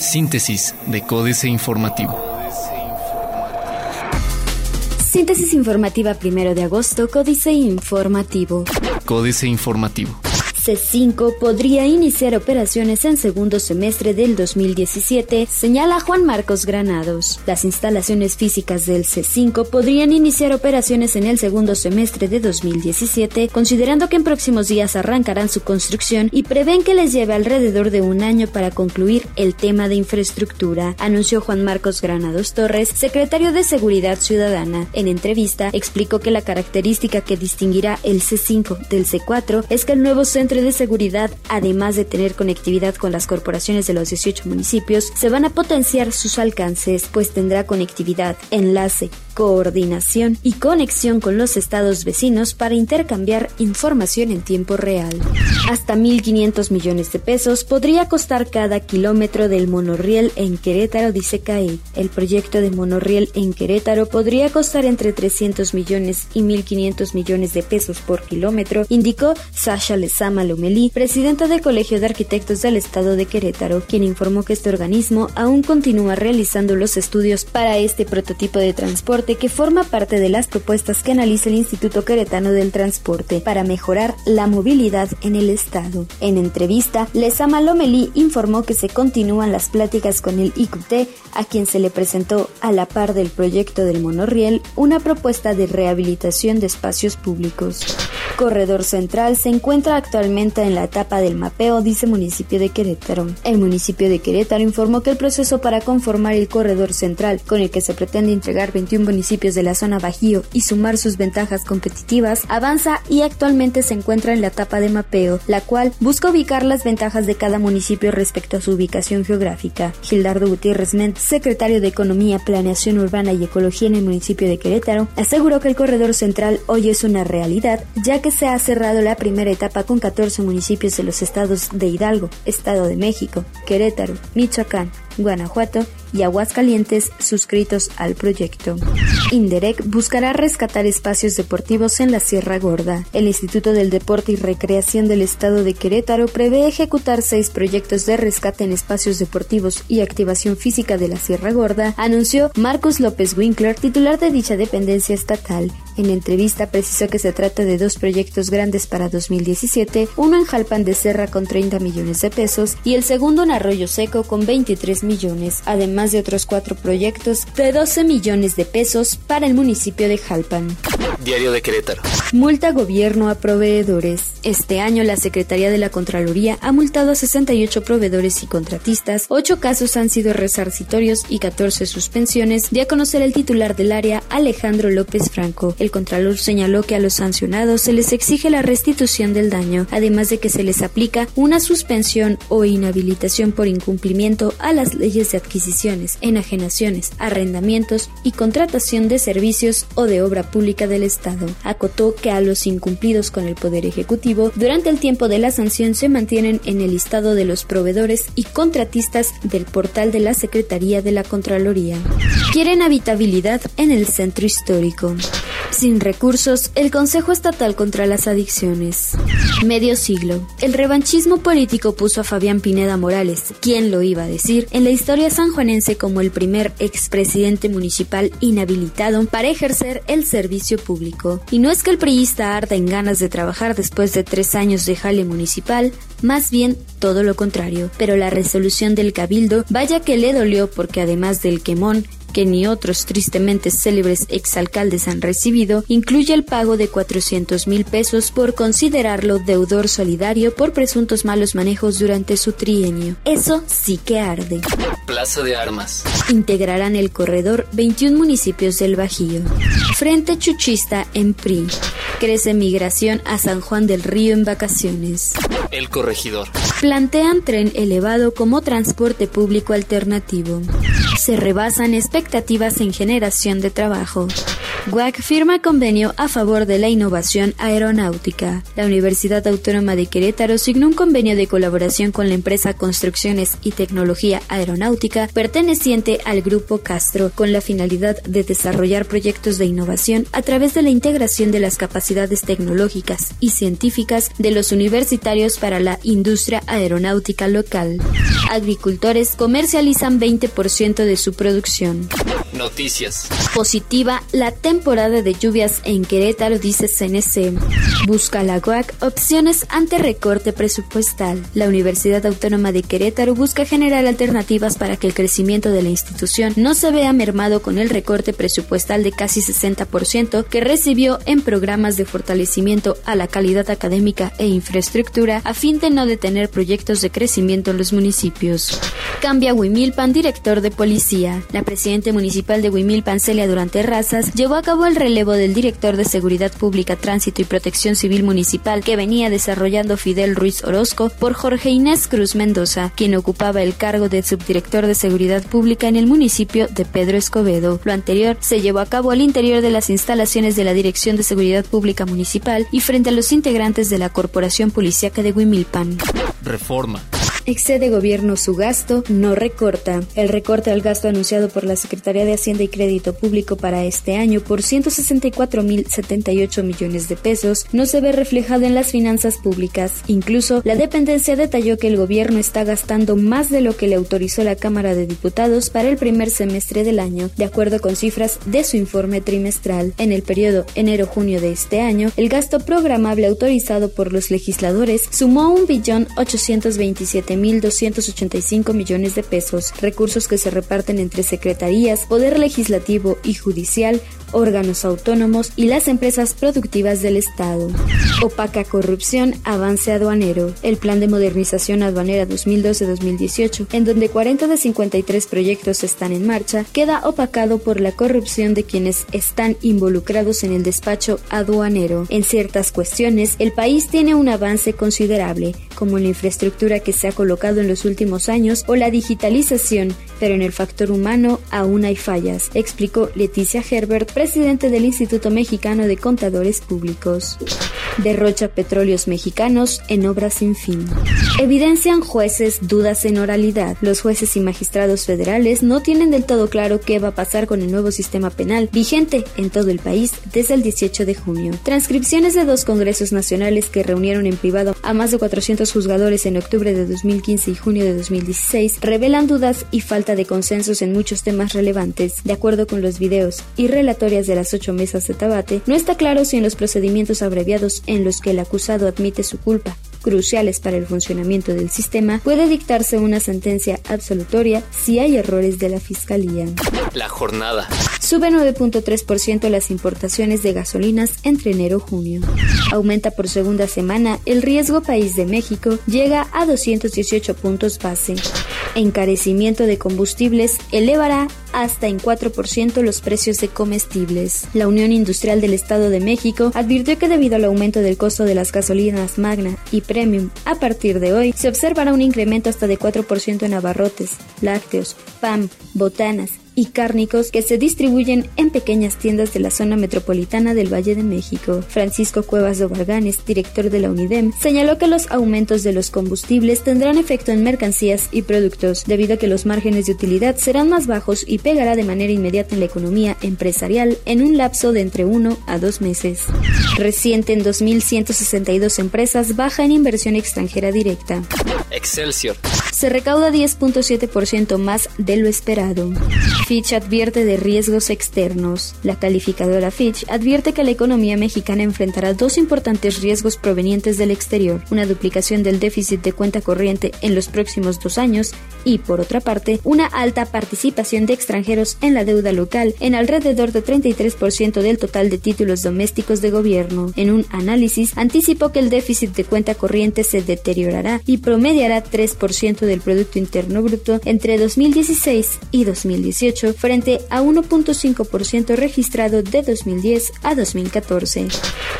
Síntesis de Códice Informativo. Síntesis informativa primero de agosto, Códice Informativo. Códice Informativo. C5 podría iniciar operaciones en segundo semestre del 2017, señala Juan Marcos Granados. Las instalaciones físicas del C5 podrían iniciar operaciones en el segundo semestre de 2017, considerando que en próximos días arrancarán su construcción y prevén que les lleve alrededor de un año para concluir el tema de infraestructura, anunció Juan Marcos Granados Torres, secretario de Seguridad Ciudadana. En entrevista, explicó que la característica que distinguirá el C5 del C4 es que el nuevo centro de seguridad, además de tener conectividad con las corporaciones de los 18 municipios, se van a potenciar sus alcances, pues tendrá conectividad, enlace, coordinación y conexión con los estados vecinos para intercambiar información en tiempo real. Hasta 1.500 millones de pesos podría costar cada kilómetro del monorriel en Querétaro, dice CAE. El proyecto de monorriel en Querétaro podría costar entre 300 millones y 1.500 millones de pesos por kilómetro, indicó Sasha Lezama Lomelí, presidenta del Colegio de Arquitectos del Estado de Querétaro, quien informó que este organismo aún continúa realizando los estudios para este prototipo de transporte que forma parte de las propuestas que analiza el Instituto Queretano del Transporte para mejorar la movilidad en el estado. En entrevista, Lesama Lomelí informó que se continúan las pláticas con el IQT, a quien se le presentó a la par del proyecto del monorriel una propuesta de rehabilitación de espacios públicos. Corredor Central se encuentra actualmente en la etapa del mapeo, dice municipio de Querétaro. El municipio de Querétaro informó que el proceso para conformar el Corredor Central, con el que se pretende entregar 21 municipios de la zona Bajío y sumar sus ventajas competitivas, avanza y actualmente se encuentra en la etapa de mapeo, la cual busca ubicar las ventajas de cada municipio respecto a su ubicación geográfica. Gildardo Gutiérrez Ment, secretario de Economía, Planeación Urbana y Ecología en el municipio de Querétaro, aseguró que el Corredor Central hoy es una realidad, ya que se ha cerrado la primera etapa con 14 municipios de los estados de Hidalgo, Estado de México, Querétaro, Michoacán, Guanajuato y Aguascalientes suscritos al proyecto. Inderec buscará rescatar espacios deportivos en la Sierra Gorda. El Instituto del Deporte y Recreación del Estado de Querétaro prevé ejecutar seis proyectos de rescate en espacios deportivos y activación física de la Sierra Gorda, anunció Marcus López Winkler, titular de dicha dependencia estatal. En entrevista precisó que se trata de dos proyectos grandes para 2017, uno en Jalpan de Serra con 30 millones de pesos y el segundo en Arroyo Seco con 23 millones, además de otros cuatro proyectos de 12 millones de pesos para el municipio de Jalpan. Diario de Querétaro. Multa gobierno a proveedores. Este año la Secretaría de la Contraloría ha multado a 68 proveedores y contratistas, 8 casos han sido resarcitorios y 14 suspensiones, de a conocer el titular del área Alejandro López Franco. El Contralor señaló que a los sancionados se les exige la restitución del daño, además de que se les aplica una suspensión o inhabilitación por incumplimiento a las leyes de adquisiciones, enajenaciones, arrendamientos y contratación de servicios o de obra pública del Estado. Acotó que a los incumplidos con el Poder Ejecutivo durante el tiempo de la sanción se mantienen en el listado de los proveedores y contratistas del portal de la Secretaría de la Contraloría. Quieren habitabilidad en el centro histórico. Sin recursos, el Consejo Estatal contra las Adicciones. Medio siglo. El revanchismo político puso a Fabián Pineda Morales, quien lo iba a decir, en la historia sanjuanense como el primer expresidente municipal inhabilitado para ejercer el servicio público. Y no es que el priista arda en ganas de trabajar después de tres años de jale municipal, más bien todo lo contrario. Pero la resolución del cabildo, vaya que le dolió porque además del quemón, que ni otros tristemente célebres exalcaldes han recibido, incluye el pago de 400 mil pesos por considerarlo deudor solidario por presuntos malos manejos durante su trienio. Eso sí que arde. Plaza de Armas. Integrarán el corredor 21 municipios del Bajío. Frente Chuchista en PRI. Crece migración a San Juan del Río en vacaciones. El corregidor. Plantean tren elevado como transporte público alternativo. Se rebasan expectativas en generación de trabajo. WAC firma convenio a favor de la innovación aeronáutica. La Universidad Autónoma de Querétaro signó un convenio de colaboración con la empresa Construcciones y Tecnología Aeronáutica perteneciente al Grupo Castro con la finalidad de desarrollar proyectos de innovación a través de la integración de las capacidades tecnológicas y científicas de los universitarios para la industria aeronáutica local. Agricultores comercializan 20% de su producción. Noticias. Positiva la temporada de lluvias en Querétaro, dice CNC. Busca la UAC opciones ante recorte presupuestal. La Universidad Autónoma de Querétaro busca generar alternativas para que el crecimiento de la institución no se vea mermado con el recorte presupuestal de casi 60% que recibió en programas de fortalecimiento a la calidad académica e infraestructura a fin de no detener proyectos de crecimiento en los municipios. Cambia Huimilpan, director de policía. La presidenta municipal de Huimilpan, Celia Durante Razas, llevó a cabo el relevo del director de Seguridad Pública, Tránsito y Protección Civil Municipal que venía desarrollando Fidel Ruiz Orozco por Jorge Inés Cruz Mendoza, quien ocupaba el cargo de subdirector de Seguridad Pública en el municipio de Pedro Escobedo. Lo anterior se llevó a cabo al interior de las instalaciones de la Dirección de Seguridad Pública Municipal y frente a los integrantes de la Corporación Policiaca de Huimilpan. Reforma. Excede gobierno su gasto, no recorta. El recorte al gasto anunciado por la Secretaría de Hacienda y Crédito Público para este año por 164.078 millones de pesos no se ve reflejado en las finanzas públicas. Incluso, la dependencia detalló que el gobierno está gastando más de lo que le autorizó la Cámara de Diputados para el primer semestre del año, de acuerdo con cifras de su informe trimestral. En el periodo enero-junio de este año, el gasto programable autorizado por los legisladores sumó 1.827 1.285 millones de pesos, recursos que se reparten entre secretarías, Poder Legislativo y Judicial, órganos autónomos y las empresas productivas del Estado. Opaca corrupción, avance aduanero. El Plan de Modernización Aduanera 2012-2018, en donde 40 de 53 proyectos están en marcha, queda opacado por la corrupción de quienes están involucrados en el despacho aduanero. En ciertas cuestiones, el país tiene un avance considerable, como la infraestructura que se ha colocado en los últimos años o la digitalización, pero en el factor humano aún hay fallas, explicó Leticia Herbert, presidente del Instituto Mexicano de Contadores Públicos. Derrocha petróleos mexicanos en obras sin fin. Evidencian jueces dudas en oralidad. Los jueces y magistrados federales no tienen del todo claro qué va a pasar con el nuevo sistema penal vigente en todo el país desde el 18 de junio. Transcripciones de dos congresos nacionales que reunieron en privado a más de 400 juzgadores en octubre de 2015 y junio de 2016 revelan dudas y falta de consensos en muchos temas relevantes. De acuerdo con los videos y relatorias de las ocho mesas de Tabate, no está claro si en los procedimientos abreviados en los que el acusado admite su culpa cruciales para el funcionamiento del sistema, puede dictarse una sentencia absolutoria si hay errores de la Fiscalía. La jornada. Sube 9.3% las importaciones de gasolinas entre enero y junio. Aumenta por segunda semana el riesgo país de México, llega a 218 puntos base. Encarecimiento de combustibles elevará hasta en 4% los precios de comestibles. La Unión Industrial del Estado de México advirtió que debido al aumento del costo de las gasolinas Magna y Premium, a partir de hoy se observará un incremento hasta de 4% en abarrotes, lácteos, PAM, botanas, y cárnicos que se distribuyen en pequeñas tiendas de la zona metropolitana del Valle de México. Francisco Cuevas de Varganes, director de la UNIDEM, señaló que los aumentos de los combustibles tendrán efecto en mercancías y productos, debido a que los márgenes de utilidad serán más bajos y pegará de manera inmediata en la economía empresarial en un lapso de entre uno a dos meses. Reciente en 2.162 empresas baja en inversión extranjera directa. Excelsior. Se recauda 10.7% más de lo esperado. Fitch advierte de riesgos externos. La calificadora Fitch advierte que la economía mexicana enfrentará dos importantes riesgos provenientes del exterior, una duplicación del déficit de cuenta corriente en los próximos dos años y, por otra parte, una alta participación de extranjeros en la deuda local en alrededor de 33% del total de títulos domésticos de gobierno. En un análisis, anticipó que el déficit de cuenta corriente se deteriorará y promediará 3% del Producto Interno Bruto entre 2016 y 2018 frente a 1.5% registrado de 2010 a 2014.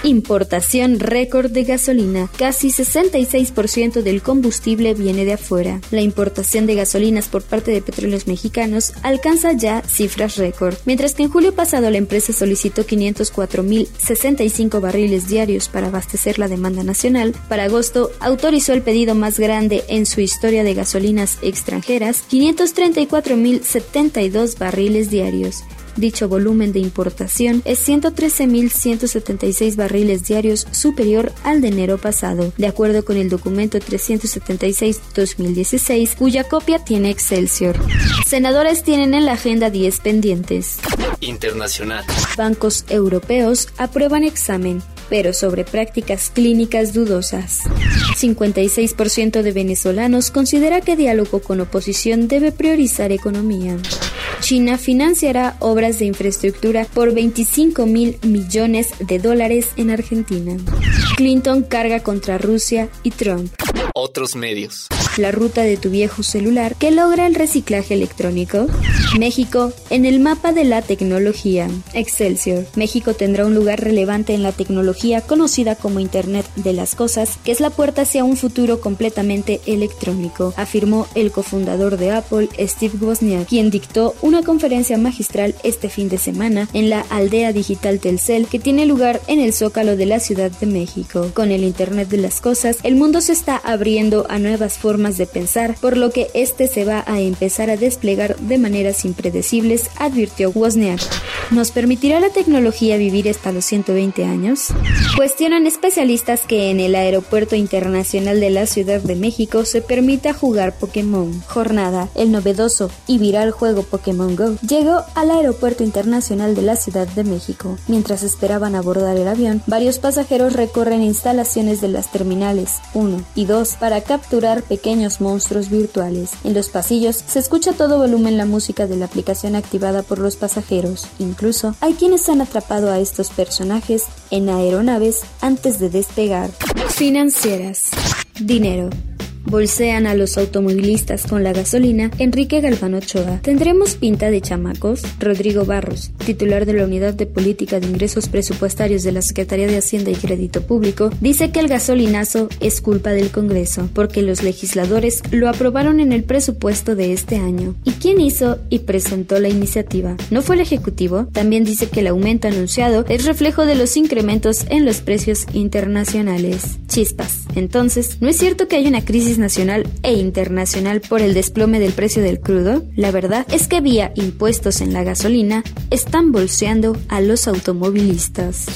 Importación récord de gasolina. Casi 66% del combustible viene de afuera. La importación de gasolinas por parte de petróleos mexicanos alcanza ya cifras récord, mientras que en julio pasado la empresa solicitó 504.065 barriles diarios para abastecer la demanda nacional. Para agosto autorizó el pedido más grande en su historia de gasolinas extranjeras, 534.072 barriles diarios. Dicho volumen de importación es 113.176 barriles diarios superior al de enero pasado, de acuerdo con el documento 376-2016, cuya copia tiene Excelsior. Senadores tienen en la agenda 10 pendientes. Internacional. Bancos europeos aprueban examen pero sobre prácticas clínicas dudosas. 56% de venezolanos considera que diálogo con oposición debe priorizar economía. China financiará obras de infraestructura por 25 mil millones de dólares en Argentina. Clinton carga contra Rusia y Trump. Otros medios. La ruta de tu viejo celular que logra el reciclaje electrónico. México en el mapa de la tecnología. Excelsior. México tendrá un lugar relevante en la tecnología conocida como Internet de las Cosas, que es la puerta hacia un futuro completamente electrónico, afirmó el cofundador de Apple, Steve Wozniak, quien dictó una conferencia magistral este fin de semana en la aldea digital Telcel que tiene lugar en el Zócalo de la Ciudad de México. Con el Internet de las Cosas, el mundo se está abriendo a nuevas formas de pensar, por lo que este se va a empezar a desplegar de maneras impredecibles, advirtió Wozniak. ¿Nos permitirá la tecnología vivir hasta los 120 años? Cuestionan especialistas que en el Aeropuerto Internacional de la Ciudad de México se permita jugar Pokémon. Jornada, el novedoso y viral juego Pokémon Go llegó al Aeropuerto Internacional de la Ciudad de México. Mientras esperaban abordar el avión, varios pasajeros recorren instalaciones de las terminales 1 y 2 para capturar pequeños monstruos virtuales. En los pasillos se escucha a todo volumen la música de la aplicación activada por los pasajeros. Incluso hay quienes han atrapado a estos personajes en aeronaves antes de despegar. Financieras. Dinero bolsean a los automovilistas con la gasolina, Enrique Galván Ochoa. ¿Tendremos pinta de chamacos? Rodrigo Barros, titular de la Unidad de Política de Ingresos Presupuestarios de la Secretaría de Hacienda y Crédito Público, dice que el gasolinazo es culpa del Congreso, porque los legisladores lo aprobaron en el presupuesto de este año. ¿Y quién hizo y presentó la iniciativa? ¿No fue el Ejecutivo? También dice que el aumento anunciado es reflejo de los incrementos en los precios internacionales. Chispas. Entonces, ¿no es cierto que hay una crisis nacional e internacional por el desplome del precio del crudo? La verdad es que vía impuestos en la gasolina están bolseando a los automovilistas.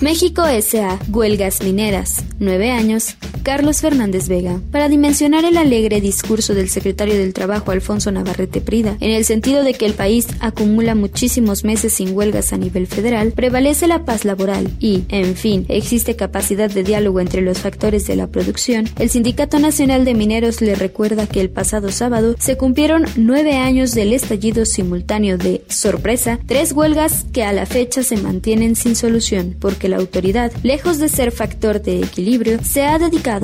México S.A. Huelgas mineras. Nueve años. Carlos Fernández Vega. Para dimensionar el alegre discurso del secretario del Trabajo Alfonso Navarrete Prida, en el sentido de que el país acumula muchísimos meses sin huelgas a nivel federal, prevalece la paz laboral y, en fin, existe capacidad de diálogo entre los factores de la producción, el Sindicato Nacional de Mineros le recuerda que el pasado sábado se cumplieron nueve años del estallido simultáneo de, sorpresa, tres huelgas que a la fecha se mantienen sin solución, porque la autoridad, lejos de ser factor de equilibrio, se ha dedicado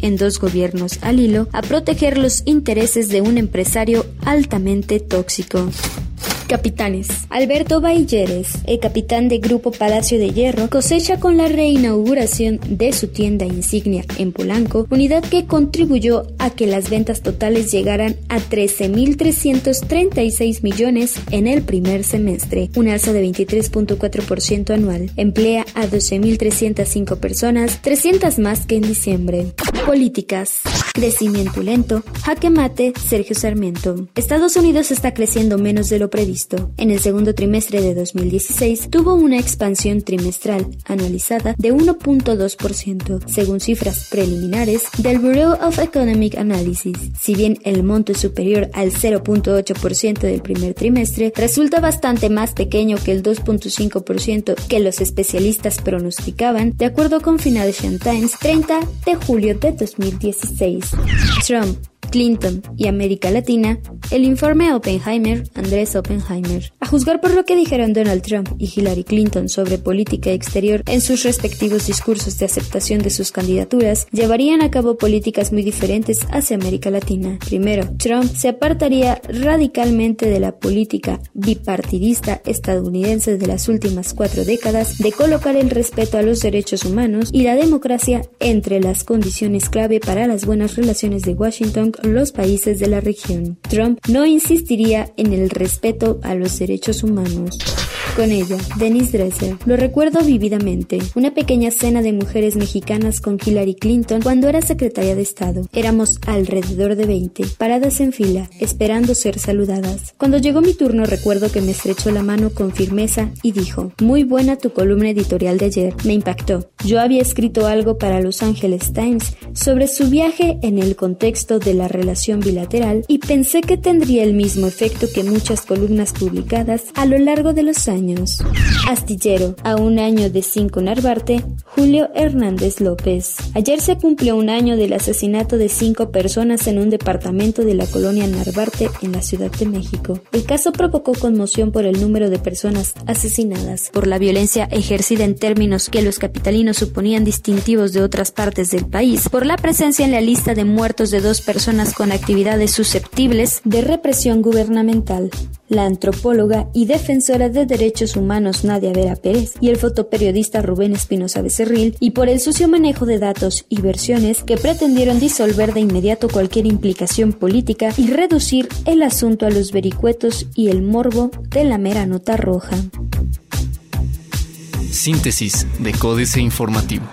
en dos gobiernos al hilo a proteger los intereses de un empresario altamente tóxico. Capitanes. Alberto Bailleres, el capitán de Grupo Palacio de Hierro, cosecha con la reinauguración de su tienda insignia en Polanco, unidad que contribuyó a que las ventas totales llegaran a 13.336 millones en el primer semestre, un alza de 23.4% anual. Emplea a 12.305 personas, 300 más que en diciembre. Políticas. Crecimiento lento. Jaque mate, Sergio Sarmiento. Estados Unidos está creciendo menos de lo previsto en el segundo trimestre de 2016 tuvo una expansión trimestral anualizada de 1.2%, según cifras preliminares del Bureau of Economic Analysis. Si bien el monto es superior al 0.8% del primer trimestre, resulta bastante más pequeño que el 2.5% que los especialistas pronosticaban, de acuerdo con Financial Times 30 de julio de 2016. Trump Clinton y América Latina, el informe Oppenheimer, Andrés Oppenheimer. A juzgar por lo que dijeron Donald Trump y Hillary Clinton sobre política exterior en sus respectivos discursos de aceptación de sus candidaturas, llevarían a cabo políticas muy diferentes hacia América Latina. Primero, Trump se apartaría radicalmente de la política bipartidista estadounidense de las últimas cuatro décadas de colocar el respeto a los derechos humanos y la democracia entre las condiciones clave para las buenas relaciones de Washington con los países de la región. Trump no insistiría en el respeto a los derechos humanos. Con ella, Denise Dresser. Lo recuerdo vividamente. Una pequeña cena de mujeres mexicanas con Hillary Clinton cuando era secretaria de Estado. Éramos alrededor de 20, paradas en fila, esperando ser saludadas. Cuando llegó mi turno recuerdo que me estrechó la mano con firmeza y dijo, muy buena tu columna editorial de ayer, me impactó. Yo había escrito algo para Los Angeles Times sobre su viaje en el contexto de la relación bilateral y pensé que tendría el mismo efecto que muchas columnas publicadas a lo largo de los Astillero, a un año de cinco Narvarte, Julio Hernández López. Ayer se cumplió un año del asesinato de cinco personas en un departamento de la colonia Narvarte en la Ciudad de México. El caso provocó conmoción por el número de personas asesinadas, por la violencia ejercida en términos que los capitalinos suponían distintivos de otras partes del país, por la presencia en la lista de muertos de dos personas con actividades susceptibles de represión gubernamental. La antropóloga y defensora de derechos Humanos Nadia Vera Pérez y el fotoperiodista Rubén Espinosa Becerril y por el sucio manejo de datos y versiones que pretendieron disolver de inmediato cualquier implicación política y reducir el asunto a los vericuetos y el morbo de la mera nota roja. Síntesis de Códice Informativo.